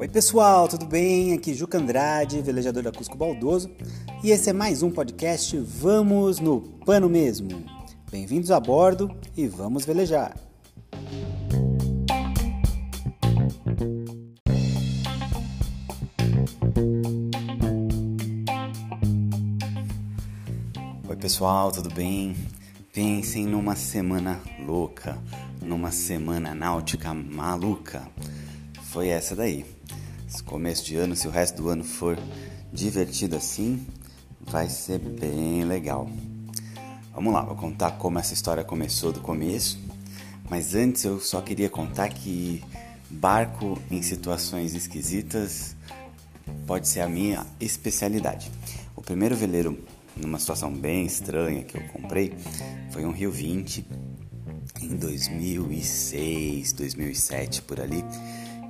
Oi pessoal, tudo bem? Aqui Juca Andrade, velejador da Cusco Baldoso, e esse é mais um podcast Vamos no Pano Mesmo. Bem-vindos a bordo e vamos velejar. Oi pessoal, tudo bem? Pensem numa semana louca, numa semana náutica maluca. Foi essa daí. Esse começo de ano, se o resto do ano for divertido assim, vai ser bem legal. Vamos lá, vou contar como essa história começou do começo. Mas antes eu só queria contar que barco em situações esquisitas pode ser a minha especialidade. O primeiro veleiro numa situação bem estranha que eu comprei foi um Rio 20 em 2006, 2007 por ali,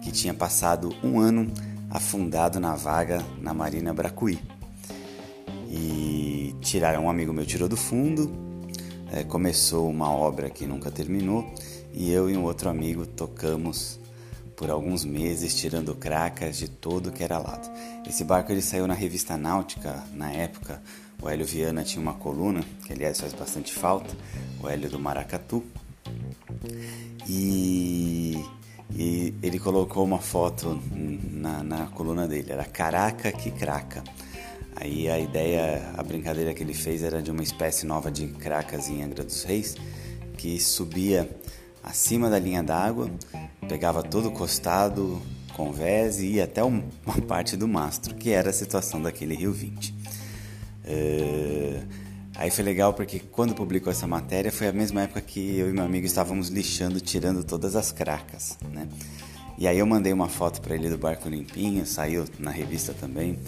que tinha passado um ano afundado na vaga na Marina Bracuí. E tiraram um amigo meu tirou do fundo, é, começou uma obra que nunca terminou e eu e um outro amigo tocamos por alguns meses tirando cracas de todo que era lado. Esse barco ele saiu na revista Náutica na época. O Hélio Viana tinha uma coluna, que aliás faz bastante falta, o Hélio do Maracatu. E, e ele colocou uma foto na, na coluna dele, era Caraca que Craca. Aí a ideia, a brincadeira que ele fez era de uma espécie nova de cracas em Angra dos Reis, que subia acima da linha d'água, pegava todo o costado com vés e ia até uma parte do mastro, que era a situação daquele Rio 20. Uh, aí foi legal porque quando publicou essa matéria foi a mesma época que eu e meu amigo estávamos lixando, tirando todas as cracas, né? E aí eu mandei uma foto para ele do barco limpinho, saiu na revista também,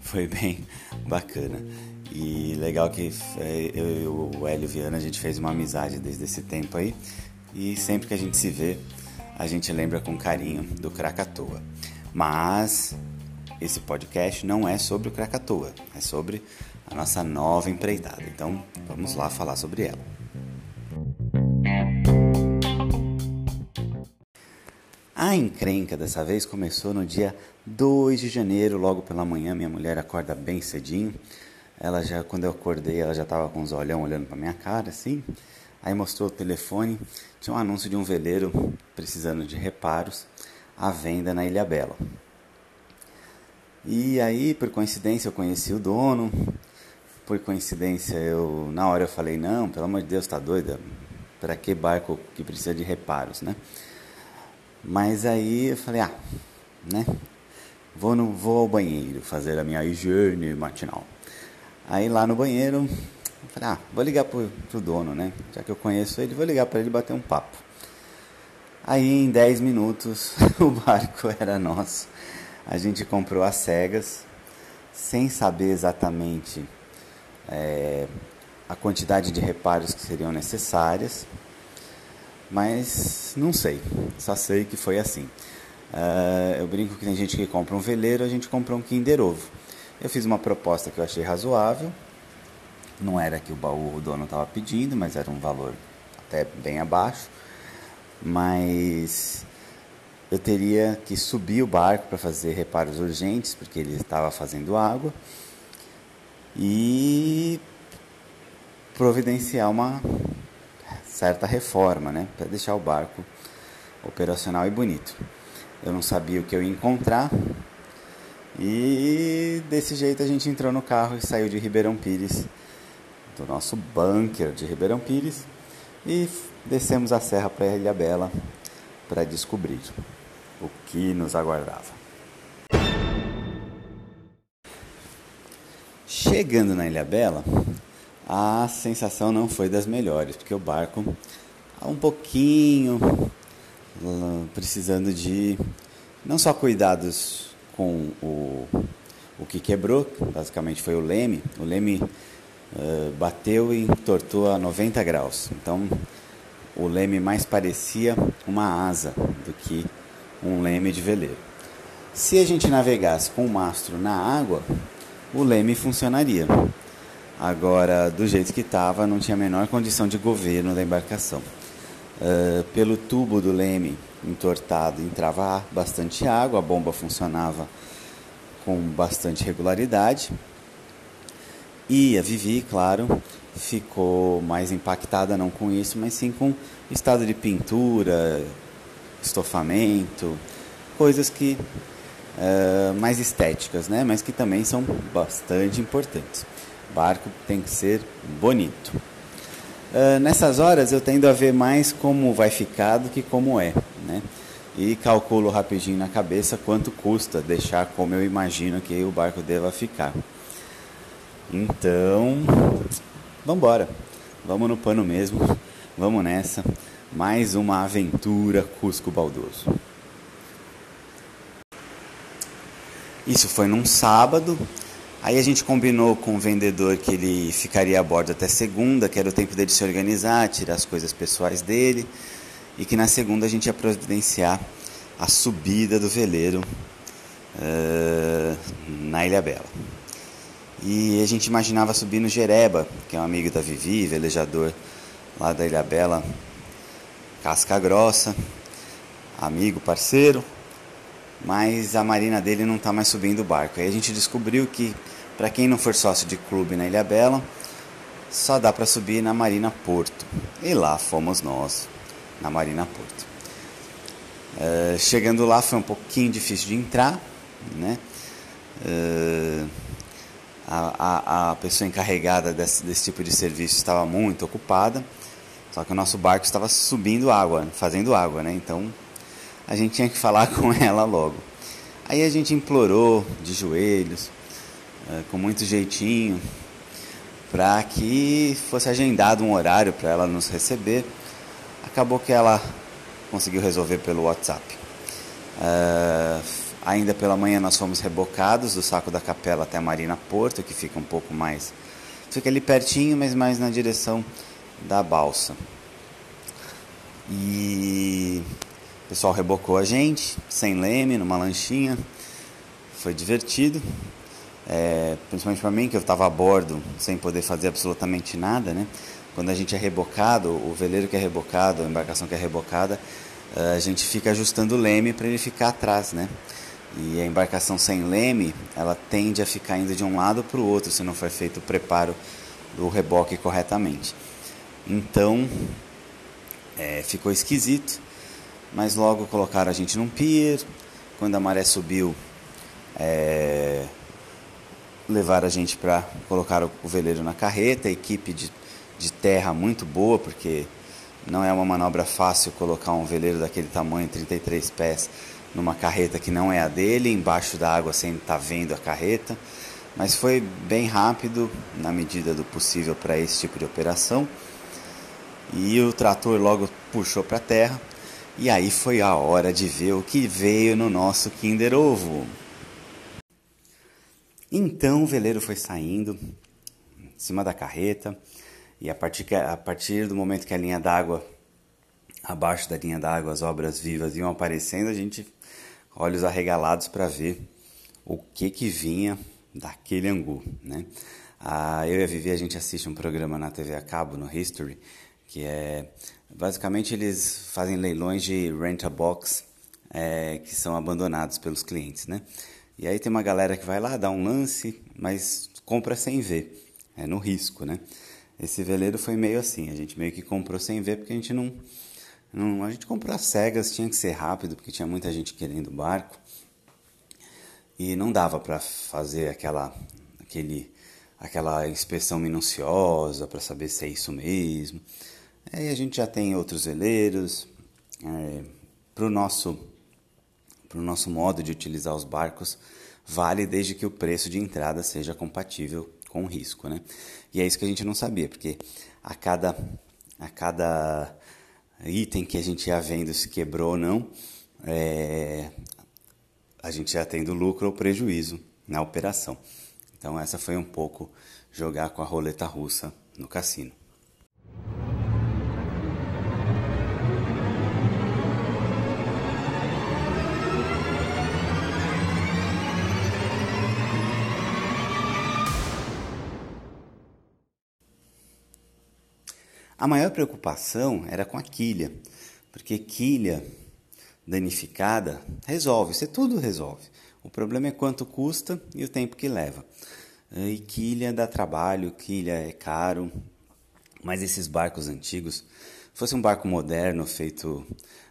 foi bem bacana. E legal que eu e o Hélio Viana a gente fez uma amizade desde esse tempo aí e sempre que a gente se vê a gente lembra com carinho do Krakatoa. Mas esse podcast não é sobre o Krakatoa, é sobre a nossa nova empreitada. Então vamos lá falar sobre ela. A encrenca dessa vez começou no dia 2 de janeiro, logo pela manhã. Minha mulher acorda bem cedinho. Ela já, quando eu acordei, ela já estava com os olhão olhando para minha cara, assim. Aí mostrou o telefone, tinha um anúncio de um veleiro precisando de reparos à venda na Ilha Bela. E aí, por coincidência, eu conheci o dono. Por coincidência, eu na hora eu falei: "Não, pelo amor de Deus, tá doida? Para que barco que precisa de reparos, né?" Mas aí eu falei: "Ah, né? Vou no vou ao banheiro fazer a minha higiene matinal." Aí lá no banheiro, eu falei, ah, vou ligar pro, pro dono, né? Já que eu conheço ele, vou ligar para ele bater um papo. Aí em 10 minutos o barco era nosso. A gente comprou as cegas, sem saber exatamente é, a quantidade de reparos que seriam necessárias, mas não sei, só sei que foi assim. Uh, eu brinco que tem gente que compra um veleiro, a gente comprou um Kinder Ovo. Eu fiz uma proposta que eu achei razoável, não era que o baú o dono estava pedindo, mas era um valor até bem abaixo. Mas eu teria que subir o barco para fazer reparos urgentes, porque ele estava fazendo água, e providenciar uma certa reforma, né, para deixar o barco operacional e bonito. Eu não sabia o que eu ia encontrar, e desse jeito a gente entrou no carro e saiu de Ribeirão Pires do nosso bunker de Ribeirão Pires e descemos a serra para Ilha Bela para descobrir o que nos aguardava. Chegando na Ilha Bela, a sensação não foi das melhores, porque o barco um pouquinho precisando de não só cuidados com o, o que quebrou, basicamente foi o leme. O leme uh, bateu e entortou a 90 graus. Então o leme mais parecia uma asa do que um leme de veleiro. Se a gente navegasse com o mastro na água, o leme funcionaria. Agora, do jeito que estava, não tinha a menor condição de governo da embarcação. Uh, pelo tubo do leme entortado entrava bastante água, a bomba funcionava com bastante regularidade. E a Vivi, claro, ficou mais impactada não com isso, mas sim com estado de pintura, estofamento, coisas que mais estéticas, né? Mas que também são bastante importantes. O barco tem que ser bonito. Uh, nessas horas eu tendo a ver mais como vai ficar do que como é, né? E calculo rapidinho na cabeça quanto custa deixar como eu imagino que o barco deva ficar. Então, vamos embora. Vamos no pano mesmo. Vamos nessa. Mais uma aventura Cusco Baldoso. Isso foi num sábado, Aí a gente combinou com o vendedor que ele ficaria a bordo até segunda, que era o tempo dele se organizar, tirar as coisas pessoais dele, e que na segunda a gente ia providenciar a subida do veleiro uh, na Ilha Bela. E a gente imaginava subir no Jereba, que é um amigo da Vivi, velejador lá da Ilha Bela, casca grossa, amigo, parceiro mas a marina dele não está mais subindo o barco. Aí a gente descobriu que, para quem não for sócio de clube na Ilha Bela, só dá para subir na Marina Porto. E lá fomos nós, na Marina Porto. Uh, chegando lá foi um pouquinho difícil de entrar, né? Uh, a, a, a, pessoa encarregada desse, desse tipo de serviço estava muito ocupada, só que o nosso barco estava subindo água, fazendo água, né? Então a gente tinha que falar com ela logo. Aí a gente implorou de joelhos, é, com muito jeitinho, para que fosse agendado um horário para ela nos receber. Acabou que ela conseguiu resolver pelo WhatsApp. Uh, ainda pela manhã nós fomos rebocados do saco da capela até a Marina Porto, que fica um pouco mais. Fica ali pertinho, mas mais na direção da balsa. E pessoal rebocou a gente, sem leme, numa lanchinha. Foi divertido. É, principalmente para mim, que eu estava a bordo, sem poder fazer absolutamente nada, né? Quando a gente é rebocado, o veleiro que é rebocado, a embarcação que é rebocada, é, a gente fica ajustando o leme para ele ficar atrás, né? E a embarcação sem leme, ela tende a ficar indo de um lado para o outro se não for feito o preparo do reboque corretamente. Então, é, ficou esquisito mas logo colocaram a gente num pier. Quando a maré subiu, é, levaram a gente para colocar o, veleiro na carreta, equipe de, de terra muito boa, porque não é uma manobra fácil colocar um veleiro daquele tamanho, 33 pés, numa carreta que não é a dele, embaixo da água sem estar tá vendo a carreta. Mas foi bem rápido, na medida do possível, para esse tipo de operação. E o trator logo puxou para a terra e aí foi a hora de ver o que veio no nosso Kinder Ovo. Então o veleiro foi saindo em cima da carreta e a partir, a partir do momento que a linha d'água, abaixo da linha d'água, as obras vivas iam aparecendo, a gente olhos arregalados para ver o que que vinha daquele angu, né? Ah, eu e a Vivi, a gente assiste um programa na TV a cabo, no History, que é basicamente eles fazem leilões de rent-a-box é, que são abandonados pelos clientes, né? E aí tem uma galera que vai lá, dá um lance, mas compra sem ver, é no risco, né? Esse veleiro foi meio assim, a gente meio que comprou sem ver porque a gente não, não a gente comprou as cegas, tinha que ser rápido porque tinha muita gente querendo o barco e não dava para fazer aquela aquele aquela inspeção minuciosa para saber se é isso mesmo. Aí a gente já tem outros veleiros. É, para o nosso, nosso modo de utilizar os barcos, vale desde que o preço de entrada seja compatível com o risco. Né? E é isso que a gente não sabia, porque a cada, a cada item que a gente ia vendo se quebrou ou não, é, a gente já tendo lucro ou prejuízo na operação. Então essa foi um pouco jogar com a roleta russa no cassino. A maior preocupação era com a quilha, porque quilha danificada resolve, isso tudo resolve. O problema é quanto custa e o tempo que leva. E quilha dá trabalho, quilha é caro, mas esses barcos antigos, fosse um barco moderno feito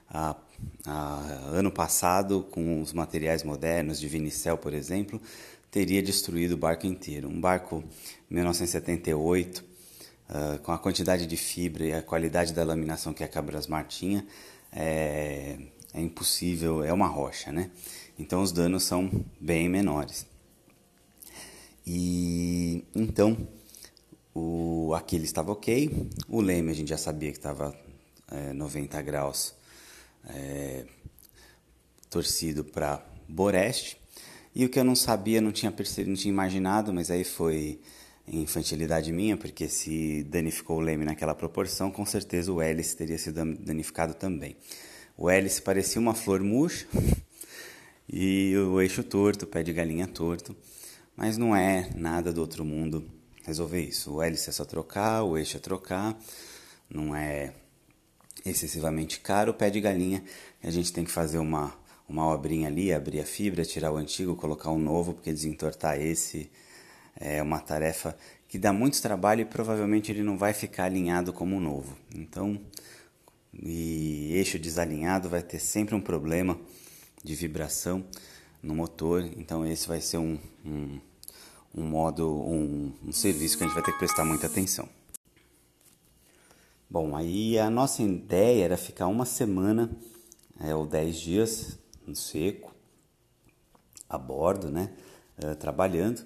a, a, ano passado com os materiais modernos de Vinicel, por exemplo, teria destruído o barco inteiro. Um barco 1978 uh, com a quantidade de fibra e a qualidade da laminação que a Cabrasmar tinha, é, é impossível, é uma rocha, né? Então os danos são bem menores. E então o aquele estava ok, o leme a gente já sabia que estava é, 90 graus é, torcido para Boreste. E o que eu não sabia, não tinha percebido, não tinha imaginado, mas aí foi infantilidade minha, porque se danificou o leme naquela proporção, com certeza o hélice teria sido danificado também. O hélice parecia uma flor murcha e o eixo torto, o pé de galinha torto, mas não é nada do outro mundo resolver isso. O hélice é só trocar, o eixo é trocar, não é excessivamente caro. O pé de galinha, a gente tem que fazer uma, uma obrinha ali, abrir a fibra, tirar o antigo, colocar um novo, porque desentortar esse é uma tarefa que dá muito trabalho e provavelmente ele não vai ficar alinhado como novo. Então, e eixo desalinhado vai ter sempre um problema de vibração no motor. Então, esse vai ser um, um, um modo, um, um serviço que a gente vai ter que prestar muita atenção. Bom, aí a nossa ideia era ficar uma semana é, ou dez dias no seco, a bordo, né, uh, trabalhando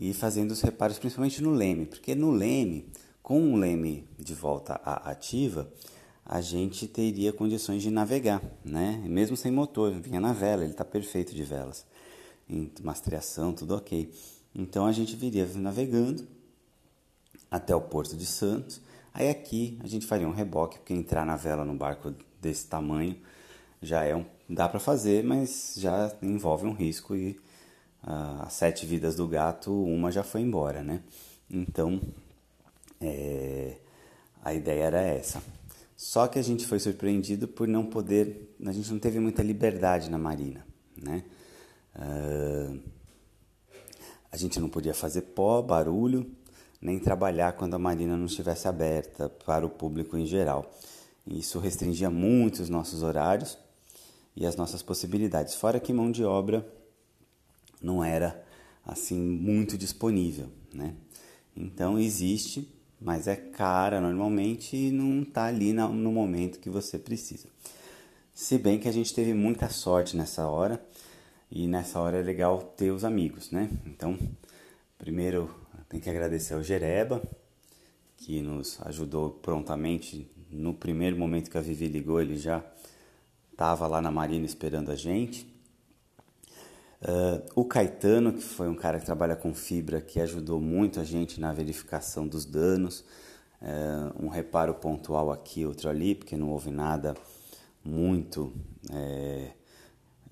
e fazendo os reparos principalmente no leme, porque no leme, com o leme de volta à ativa, a gente teria condições de navegar, né? Mesmo sem motor, vinha na vela, ele está perfeito de velas, mastreação, tudo ok. Então a gente viria navegando até o Porto de Santos. Aí aqui a gente faria um reboque, porque entrar na vela num barco desse tamanho já é um, dá para fazer, mas já envolve um risco e as sete vidas do gato, uma já foi embora, né? Então, é, a ideia era essa. Só que a gente foi surpreendido por não poder, a gente não teve muita liberdade na marina, né? Uh, a gente não podia fazer pó, barulho, nem trabalhar quando a marina não estivesse aberta para o público em geral. Isso restringia muito os nossos horários e as nossas possibilidades. Fora que mão de obra não era assim muito disponível, né? Então existe, mas é cara normalmente e não está ali no momento que você precisa. Se bem que a gente teve muita sorte nessa hora e nessa hora é legal ter os amigos, né? Então, primeiro tem que agradecer ao Jereba que nos ajudou prontamente no primeiro momento que a Vivi ligou, ele já estava lá na marina esperando a gente. Uh, o Caetano, que foi um cara que trabalha com fibra, que ajudou muito a gente na verificação dos danos. Uh, um reparo pontual aqui, outro ali, porque não houve nada muito é,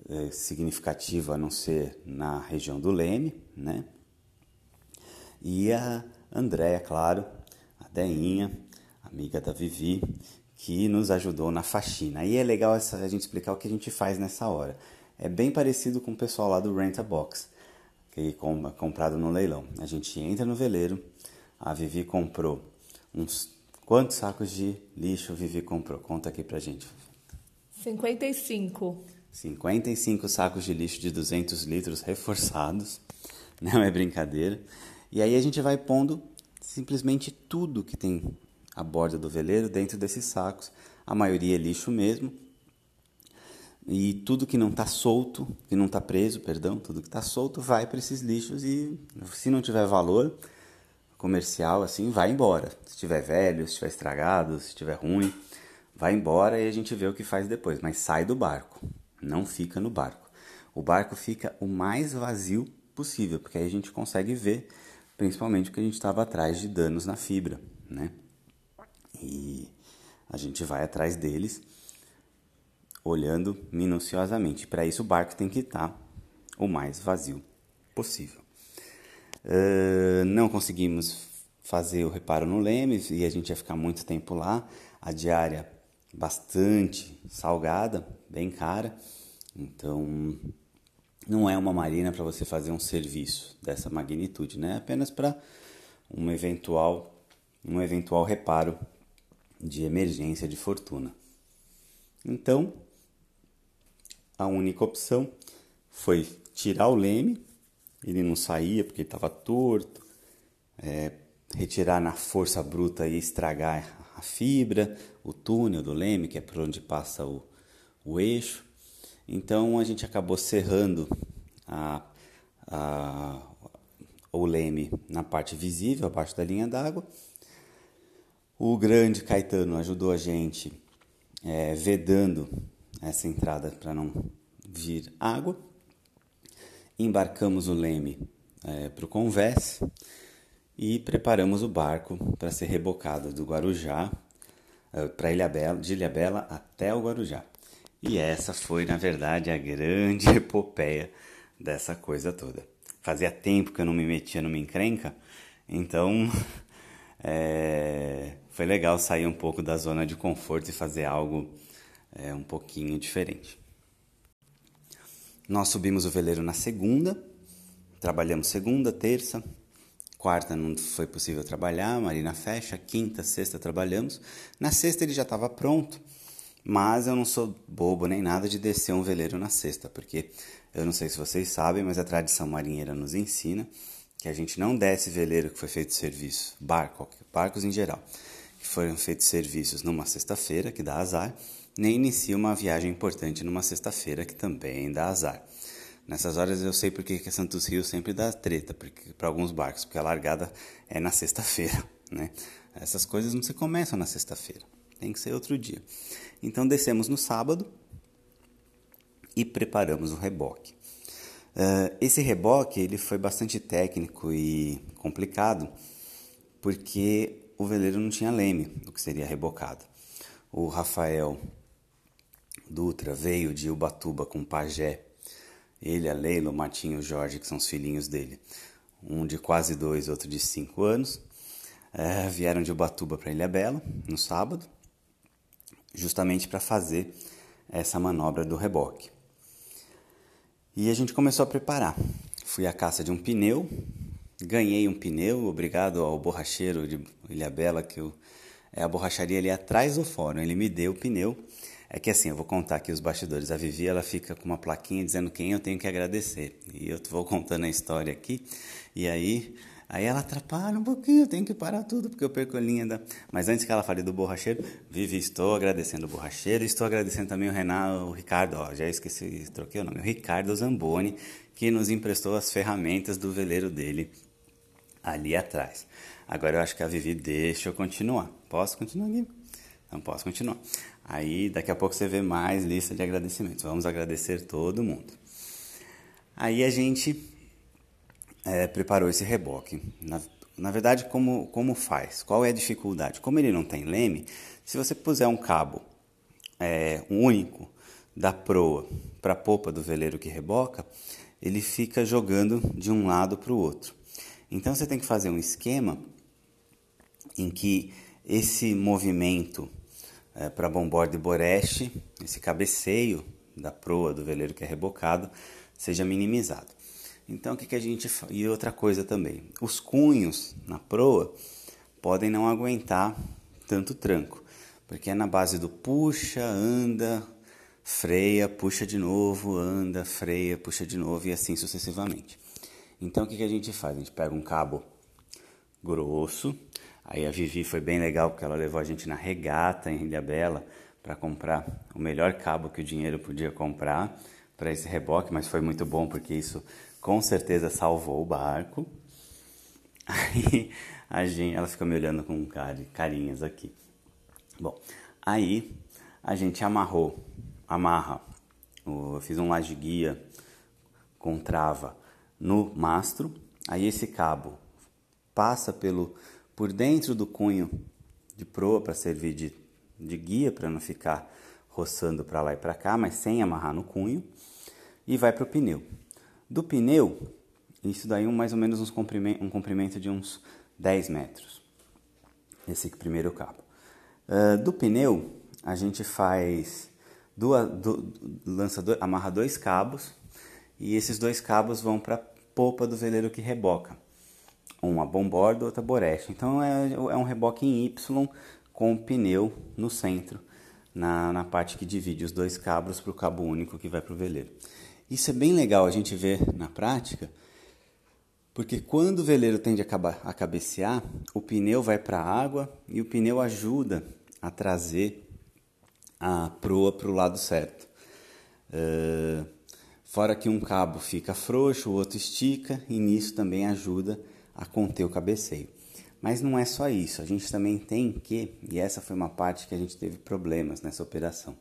é, significativo a não ser na região do Leme, né? E a Andréia, claro, a Deinha, amiga da Vivi, que nos ajudou na faxina. Aí é legal essa, a gente explicar o que a gente faz nessa hora é bem parecido com o pessoal lá do Rent a Box, que é comprado no leilão. A gente entra no veleiro, a Vivi comprou uns quantos sacos de lixo Vivi comprou? Conta aqui pra gente. 55. 55 sacos de lixo de 200 litros reforçados, não é brincadeira. E aí a gente vai pondo simplesmente tudo que tem a borda do veleiro dentro desses sacos. A maioria é lixo mesmo, e tudo que não está solto, que não está preso, perdão, tudo que está solto vai para esses lixos e se não tiver valor comercial assim, vai embora. Se estiver velho, se estiver estragado, se estiver ruim, vai embora e a gente vê o que faz depois, mas sai do barco, não fica no barco. O barco fica o mais vazio possível, porque aí a gente consegue ver principalmente o que a gente estava atrás de danos na fibra, né? E a gente vai atrás deles olhando minuciosamente. Para isso, o barco tem que estar o mais vazio possível. Uh, não conseguimos fazer o reparo no leme e a gente ia ficar muito tempo lá. A diária bastante salgada, bem cara. Então, não é uma marina para você fazer um serviço dessa magnitude, né? Apenas para um eventual um eventual reparo de emergência de fortuna. Então, a única opção foi tirar o leme, ele não saía porque estava torto, é, retirar na força bruta e estragar a fibra, o túnel do leme, que é por onde passa o, o eixo. Então a gente acabou serrando a, a, o leme na parte visível, abaixo da linha d'água. O grande Caetano ajudou a gente é, vedando essa entrada para não vir água. Embarcamos o leme é, para o convés e preparamos o barco para ser rebocado do Guarujá eh, para Ilha Bela, de Ilha Bela até o Guarujá. E essa foi, na verdade, a grande epopeia dessa coisa toda. Fazia tempo que eu não me metia numa encrenca, então é, foi legal sair um pouco da zona de conforto e fazer algo é, um pouquinho diferente. Nós subimos o veleiro na segunda, trabalhamos segunda, terça, Quarta não foi possível trabalhar, a Marina fecha. Quinta, sexta trabalhamos. Na sexta ele já estava pronto, mas eu não sou bobo nem nada de descer um veleiro na sexta, porque eu não sei se vocês sabem, mas a tradição marinheira nos ensina que a gente não desce veleiro que foi feito serviço, barco, barcos em geral, que foram feitos serviços numa sexta-feira, que dá azar, nem inicia uma viagem importante numa sexta-feira, que também dá azar. Nessas horas eu sei porque que Santos Rio sempre dá treta para alguns barcos, porque a largada é na sexta-feira, né? Essas coisas não se começam na sexta-feira, tem que ser outro dia. Então descemos no sábado e preparamos o reboque. Uh, esse reboque ele foi bastante técnico e complicado, porque o veleiro não tinha leme, do que seria rebocado. O Rafael Dutra veio de Ubatuba com pajé ele, a Leila, o Martinho e o Jorge, que são os filhinhos dele. Um de quase dois, outro de cinco anos. É, vieram de Ubatuba para Ilha Bela no sábado, justamente para fazer essa manobra do reboque. E a gente começou a preparar. Fui à caça de um pneu, ganhei um pneu, obrigado ao borracheiro de Ilha Bela, que eu, é a borracharia ali atrás do fórum. Ele me deu o pneu é que assim, eu vou contar aqui os bastidores. A Vivi, ela fica com uma plaquinha dizendo quem eu tenho que agradecer. E eu vou contando a história aqui. E aí, aí ela atrapalha um pouquinho, eu tenho que parar tudo, porque eu perco a linha da... Mas antes que ela fale do borracheiro, Vivi, estou agradecendo o borracheiro. Estou agradecendo também o Renato, o Ricardo, ó, já esqueci, troquei o nome. O Ricardo Zamboni, que nos emprestou as ferramentas do veleiro dele ali atrás. Agora eu acho que a Vivi deixa eu continuar. Posso continuar, Gui? Então posso continuar. Aí daqui a pouco você vê mais lista de agradecimentos. Vamos agradecer todo mundo. Aí a gente é, preparou esse reboque. Na, na verdade, como, como faz? Qual é a dificuldade? Como ele não tem leme, se você puser um cabo é, único da proa para a popa do veleiro que reboca, ele fica jogando de um lado para o outro. Então você tem que fazer um esquema em que esse movimento é, para bombordo e boreste, esse cabeceio da proa do veleiro que é rebocado seja minimizado. Então o que, que a gente e outra coisa também, os cunhos na proa podem não aguentar tanto tranco, porque é na base do puxa, anda, freia, puxa de novo, anda, freia, puxa de novo e assim sucessivamente. Então o que, que a gente faz? A gente pega um cabo grosso, Aí a Vivi foi bem legal porque ela levou a gente na regata em Ilha Bela para comprar o melhor cabo que o dinheiro podia comprar para esse reboque, mas foi muito bom porque isso com certeza salvou o barco. Aí a gente, ela ficou me olhando com carinhas aqui. Bom, aí a gente amarrou, amarra, eu fiz um laje guia com trava no mastro, aí esse cabo passa pelo por dentro do cunho de proa para servir de, de guia, para não ficar roçando para lá e para cá, mas sem amarrar no cunho, e vai para o pneu. Do pneu, isso daí um, mais ou menos uns um comprimento de uns 10 metros. esse primeiro cabo. Uh, do pneu, a gente faz duas, do, lança amarra dois cabos e esses dois cabos vão para a polpa do veleiro que reboca. Uma bomborda, outra boreste. Então é, é um reboque em Y com o pneu no centro, na, na parte que divide os dois cabos para o cabo único que vai para o veleiro. Isso é bem legal a gente ver na prática, porque quando o veleiro tende a, a cabecear, o pneu vai para a água e o pneu ajuda a trazer a proa para o lado certo. Uh, fora que um cabo fica frouxo, o outro estica e nisso também ajuda a conter o cabeceio. Mas não é só isso, a gente também tem que, e essa foi uma parte que a gente teve problemas nessa operação,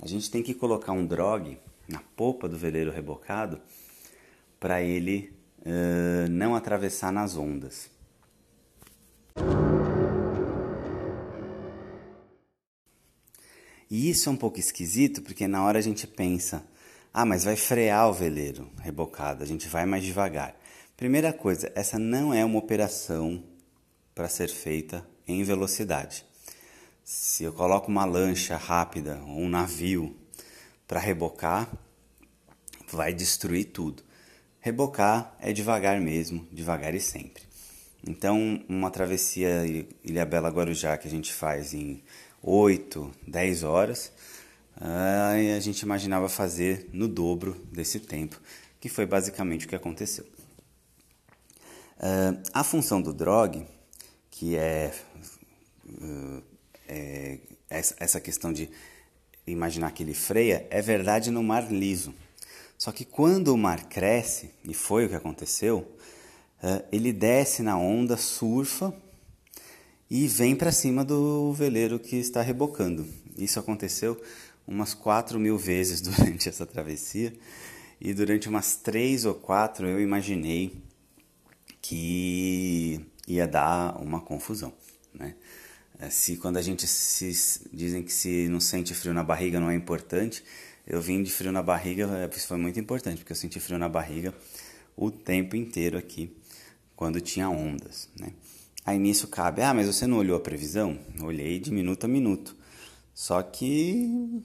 a gente tem que colocar um drogue na polpa do veleiro rebocado para ele uh, não atravessar nas ondas. E isso é um pouco esquisito porque na hora a gente pensa, ah, mas vai frear o veleiro rebocado, a gente vai mais devagar. Primeira coisa, essa não é uma operação para ser feita em velocidade. Se eu coloco uma lancha rápida, um navio para rebocar, vai destruir tudo. Rebocar é devagar mesmo, devagar e sempre. Então, uma travessia Ilha Bela Guarujá que a gente faz em 8, 10 horas, a gente imaginava fazer no dobro desse tempo, que foi basicamente o que aconteceu. A função do drog, que é, é essa questão de imaginar que ele freia, é verdade no mar liso. Só que quando o mar cresce, e foi o que aconteceu, ele desce na onda, surfa e vem para cima do veleiro que está rebocando. Isso aconteceu umas 4 mil vezes durante essa travessia e durante umas três ou quatro eu imaginei que ia dar uma confusão, né? É, se quando a gente se dizem que se não sente frio na barriga não é importante, eu vim de frio na barriga, é, isso foi muito importante porque eu senti frio na barriga o tempo inteiro aqui quando tinha ondas, né? Aí nisso cabe, ah, mas você não olhou a previsão? Olhei de minuto a minuto. Só que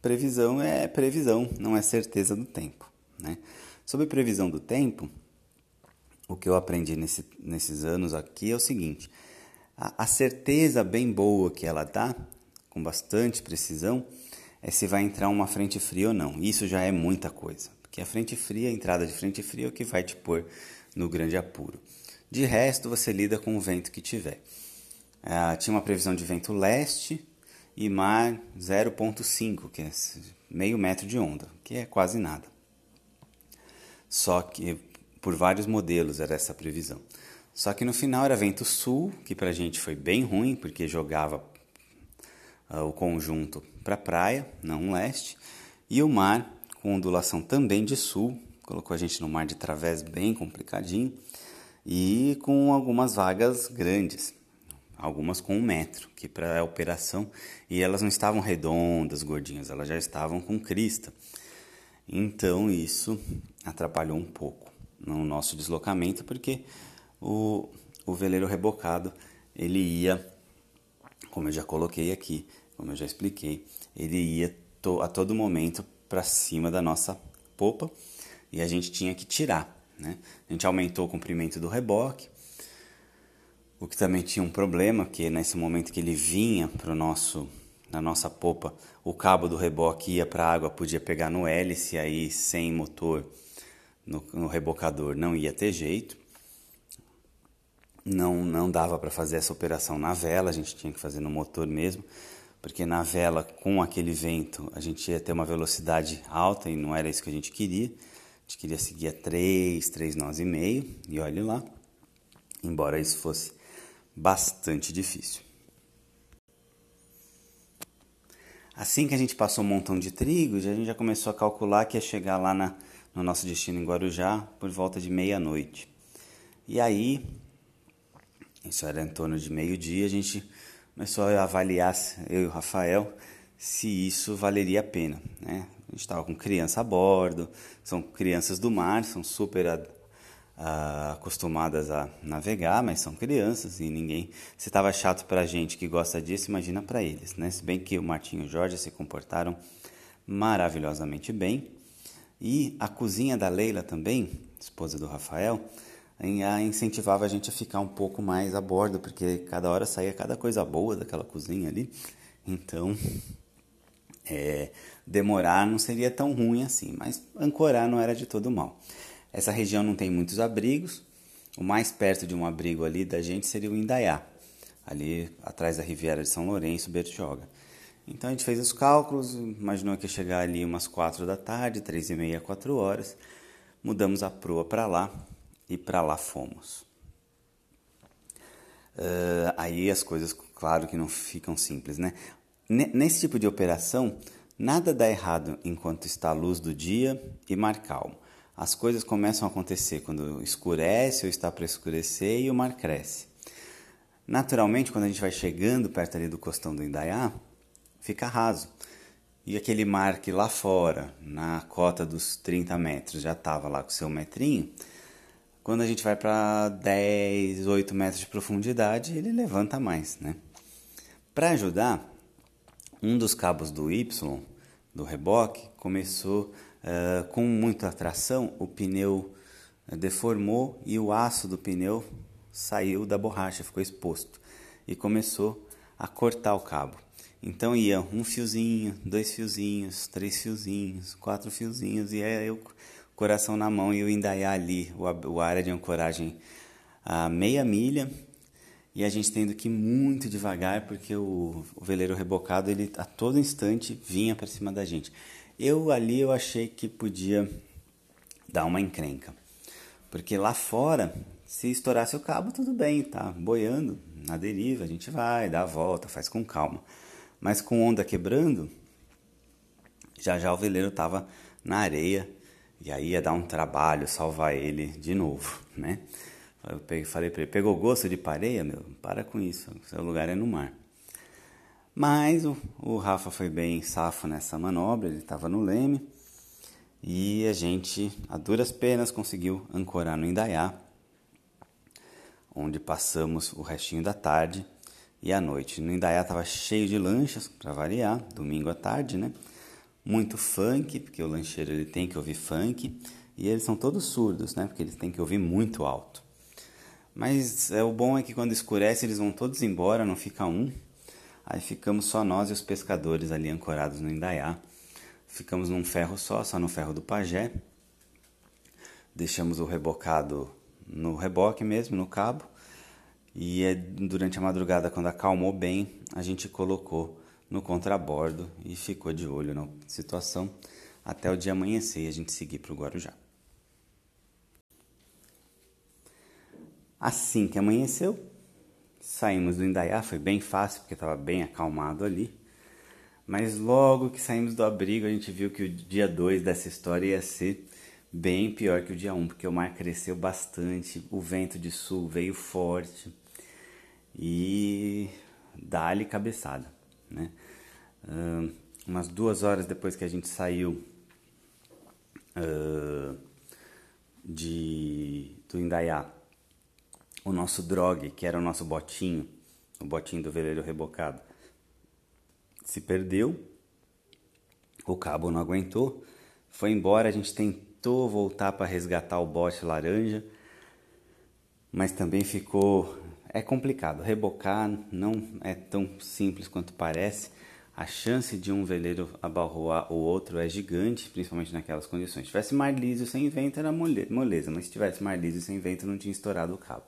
previsão é previsão, não é certeza do tempo. Né? Sobre previsão do tempo, o que eu aprendi nesse, nesses anos aqui é o seguinte: a, a certeza bem boa que ela dá, com bastante precisão, é se vai entrar uma frente fria ou não. Isso já é muita coisa, porque a frente fria, a entrada de frente fria é o que vai te pôr no grande apuro. De resto, você lida com o vento que tiver. Ah, tinha uma previsão de vento leste e mar 0,5, que é meio metro de onda, que é quase nada. Só que por vários modelos era essa previsão. Só que no final era vento sul, que para a gente foi bem ruim, porque jogava uh, o conjunto para a praia, não leste, e o mar com ondulação também de sul, colocou a gente no mar de través bem complicadinho e com algumas vagas grandes, algumas com um metro, que para a operação, e elas não estavam redondas, gordinhas, elas já estavam com crista. Então isso atrapalhou um pouco no nosso deslocamento, porque o, o veleiro rebocado ele ia, como eu já coloquei aqui, como eu já expliquei, ele ia to, a todo momento para cima da nossa popa e a gente tinha que tirar né? A gente aumentou o comprimento do reboque, o que também tinha um problema, que nesse momento que ele vinha para nosso na nossa popa, o cabo do reboque ia para a água, podia pegar no hélice, aí sem motor no, no rebocador não ia ter jeito. Não, não dava para fazer essa operação na vela, a gente tinha que fazer no motor mesmo, porque na vela, com aquele vento, a gente ia ter uma velocidade alta e não era isso que a gente queria gente queria seguir a 3, 3 nós e meio, e olhe lá, embora isso fosse bastante difícil. Assim que a gente passou um montão de trigo, a gente já começou a calcular que ia chegar lá na, no nosso destino em Guarujá por volta de meia-noite. E aí, isso era em torno de meio-dia, a gente começou a avaliar, eu e o Rafael, se isso valeria a pena. Né? A gente estava com criança a bordo, são crianças do mar, são super uh, acostumadas a navegar, mas são crianças e ninguém. Se estava chato para a gente que gosta disso, imagina para eles, né? Se bem que o Martinho e o Jorge se comportaram maravilhosamente bem. E a cozinha da Leila também, esposa do Rafael, incentivava a gente a ficar um pouco mais a bordo, porque cada hora saía cada coisa boa daquela cozinha ali. Então, é, demorar não seria tão ruim assim, mas ancorar não era de todo mal. Essa região não tem muitos abrigos. O mais perto de um abrigo ali da gente seria o Indaiá, ali atrás da Riviera de São Lourenço, Bertioga. Então a gente fez os cálculos, imaginou que ia chegar ali umas 4 da tarde, 3 e meia, 4 horas. Mudamos a proa para lá e para lá fomos. Uh, aí as coisas, claro que não ficam simples, né? Nesse tipo de operação, nada dá errado enquanto está a luz do dia e mar calmo. As coisas começam a acontecer quando escurece ou está para escurecer e o mar cresce. Naturalmente, quando a gente vai chegando perto ali do costão do Indaiá, fica raso. E aquele mar que lá fora, na cota dos 30 metros, já estava lá com seu metrinho, quando a gente vai para 10, 8 metros de profundidade, ele levanta mais, né? Para ajudar, um dos cabos do Y, do reboque, começou uh, com muita tração, o pneu deformou e o aço do pneu saiu da borracha, ficou exposto e começou a cortar o cabo. Então ia um fiozinho, dois fiozinhos, três fiozinhos, quatro fiozinhos e aí o coração na mão e o Indaiá ali, o, o área de ancoragem a meia milha e a gente tendo que ir muito devagar porque o, o veleiro rebocado ele a todo instante vinha para cima da gente. Eu ali eu achei que podia dar uma encrenca. Porque lá fora, se estourasse o cabo, tudo bem, tá boiando na deriva, a gente vai, dá a volta, faz com calma. Mas com onda quebrando, já já o veleiro estava na areia e aí ia dar um trabalho salvar ele de novo, né? Eu falei para ele, pegou gosto de pareia, meu? Para com isso, seu lugar é no mar. Mas o, o Rafa foi bem safo nessa manobra, ele estava no leme e a gente, a duras penas, conseguiu ancorar no Indaiá, onde passamos o restinho da tarde e a noite. No Indaiá estava cheio de lanchas, para variar, domingo à tarde, né? Muito funk, porque o lancheiro ele tem que ouvir funk, e eles são todos surdos, né? Porque eles têm que ouvir muito alto. Mas é, o bom é que quando escurece eles vão todos embora, não fica um. Aí ficamos só nós e os pescadores ali ancorados no Indaiá. Ficamos num ferro só, só no ferro do pajé. Deixamos o rebocado no reboque mesmo, no cabo. E é durante a madrugada, quando acalmou bem, a gente colocou no contrabordo e ficou de olho na situação até o dia amanhecer e a gente seguir para o Guarujá. Assim que amanheceu, Saímos do Indaiá, foi bem fácil porque estava bem acalmado ali. Mas logo que saímos do abrigo, a gente viu que o dia 2 dessa história ia ser bem pior que o dia 1, um, porque o mar cresceu bastante, o vento de sul veio forte e dá-lhe cabeçada. Né? Uh, umas duas horas depois que a gente saiu uh, de, do Indaiá, o nosso drog, que era o nosso botinho, o botinho do veleiro rebocado, se perdeu, o cabo não aguentou, foi embora, a gente tentou voltar para resgatar o bote laranja, mas também ficou é complicado. Rebocar não é tão simples quanto parece. A chance de um veleiro abarroar o outro é gigante, principalmente naquelas condições. Se tivesse mar liso sem vento era moleza, mas se tivesse mar liso sem vento não tinha estourado o cabo.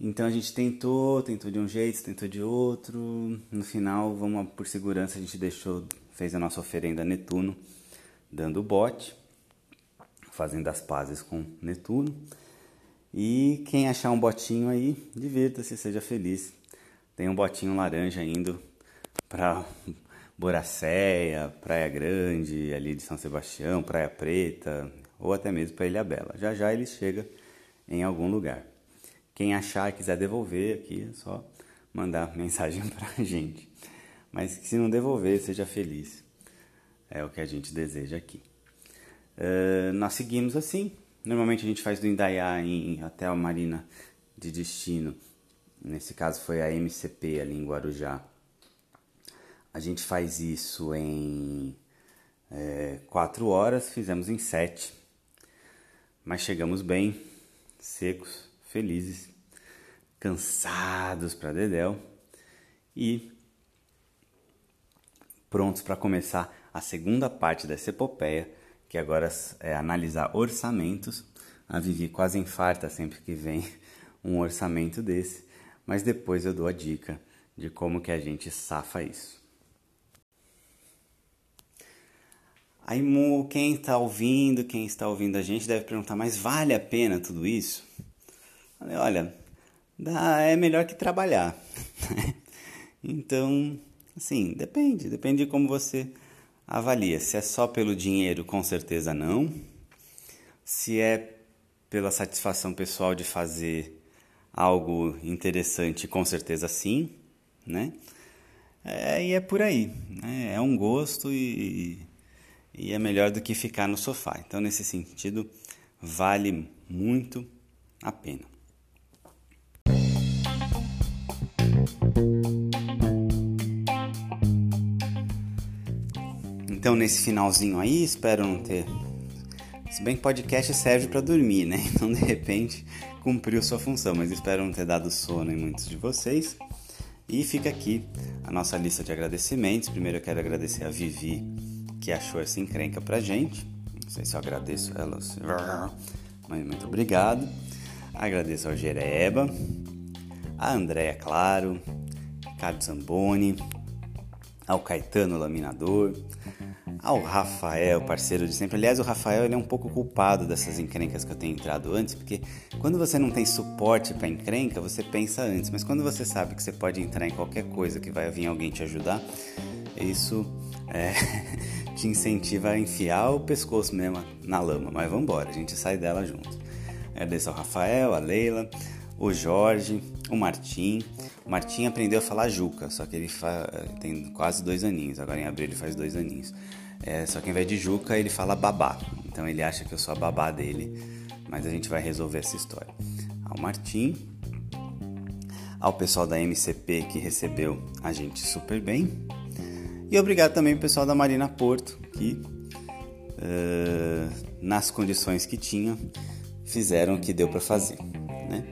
Então a gente tentou, tentou de um jeito, tentou de outro. No final, vamos por segurança, a gente deixou, fez a nossa oferenda a Netuno, dando bote, fazendo as pazes com Netuno. E quem achar um botinho aí, divirta-se, seja feliz. Tem um botinho laranja indo para Boracéia, Praia Grande, ali de São Sebastião, Praia Preta, ou até mesmo para Ilha Bela. Já já ele chega em algum lugar. Quem achar e quiser devolver aqui, é só mandar mensagem pra gente. Mas se não devolver, seja feliz. É o que a gente deseja aqui. Uh, nós seguimos assim, Normalmente a gente faz do Indaiá em até a Marina de Destino. Nesse caso foi a MCP ali em Guarujá. A gente faz isso em é, quatro horas, fizemos em sete. Mas chegamos bem, secos, felizes, cansados para Dedéu e prontos para começar a segunda parte dessa epopeia, que agora é analisar orçamentos. A Vivi quase infarta sempre que vem um orçamento desse, mas depois eu dou a dica de como que a gente safa isso. Aí quem está ouvindo, quem está ouvindo a gente deve perguntar, mas vale a pena tudo isso? Olha, dá, é melhor que trabalhar. então, assim, depende, depende de como você avalia. Se é só pelo dinheiro, com certeza não. Se é pela satisfação pessoal de fazer algo interessante, com certeza sim, né? É, e é por aí, né? é um gosto e, e é melhor do que ficar no sofá. Então, nesse sentido, vale muito a pena. Então, nesse finalzinho aí, espero não ter. Se bem que podcast serve para dormir, né? Então, de repente, cumpriu sua função, mas espero não ter dado sono em muitos de vocês. E fica aqui a nossa lista de agradecimentos. Primeiro eu quero agradecer a Vivi, que achou essa encrenca pra gente. Não sei se eu agradeço ela, mas muito obrigado. Agradeço ao Jereba, a Andréia Claro, Ricardo Zamboni, ao Caetano Laminador, ao Rafael, parceiro de sempre. Aliás, o Rafael ele é um pouco culpado dessas encrencas que eu tenho entrado antes, porque quando você não tem suporte para encrenca, você pensa antes, mas quando você sabe que você pode entrar em qualquer coisa que vai vir alguém te ajudar, isso é, te incentiva a enfiar o pescoço mesmo na lama. Mas vamos embora, a gente sai dela junto. Agradeço ao Rafael, a Leila, o Jorge, o Martim. O Martim aprendeu a falar Juca, só que ele tem quase dois aninhos, agora em abril ele faz dois aninhos. É, só que ao invés de Juca, ele fala babá. Então ele acha que eu sou a babá dele, mas a gente vai resolver essa história. Ao Martim, ao pessoal da MCP que recebeu a gente super bem. E obrigado também ao pessoal da Marina Porto, que uh, nas condições que tinha, fizeram o que deu para fazer. Né?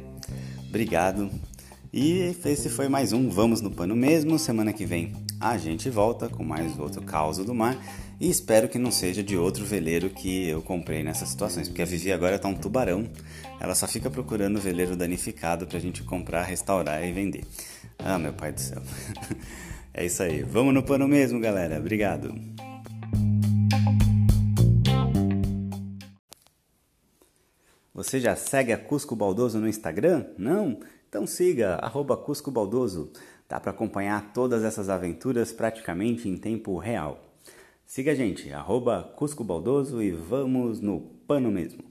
Obrigado. E esse foi mais um Vamos no Pano Mesmo. Semana que vem a gente volta com mais outro caos do mar. E espero que não seja de outro veleiro que eu comprei nessas situações. Porque a Vivi agora tá um tubarão. Ela só fica procurando veleiro danificado pra gente comprar, restaurar e vender. Ah, meu pai do céu. é isso aí. Vamos no pano mesmo, galera. Obrigado. Você já segue a Cusco Baldoso no Instagram? Não? Então siga, arroba Cusco Baldoso. Dá para acompanhar todas essas aventuras praticamente em tempo real. Siga a gente, arroba Cusco Baldoso e vamos no pano mesmo.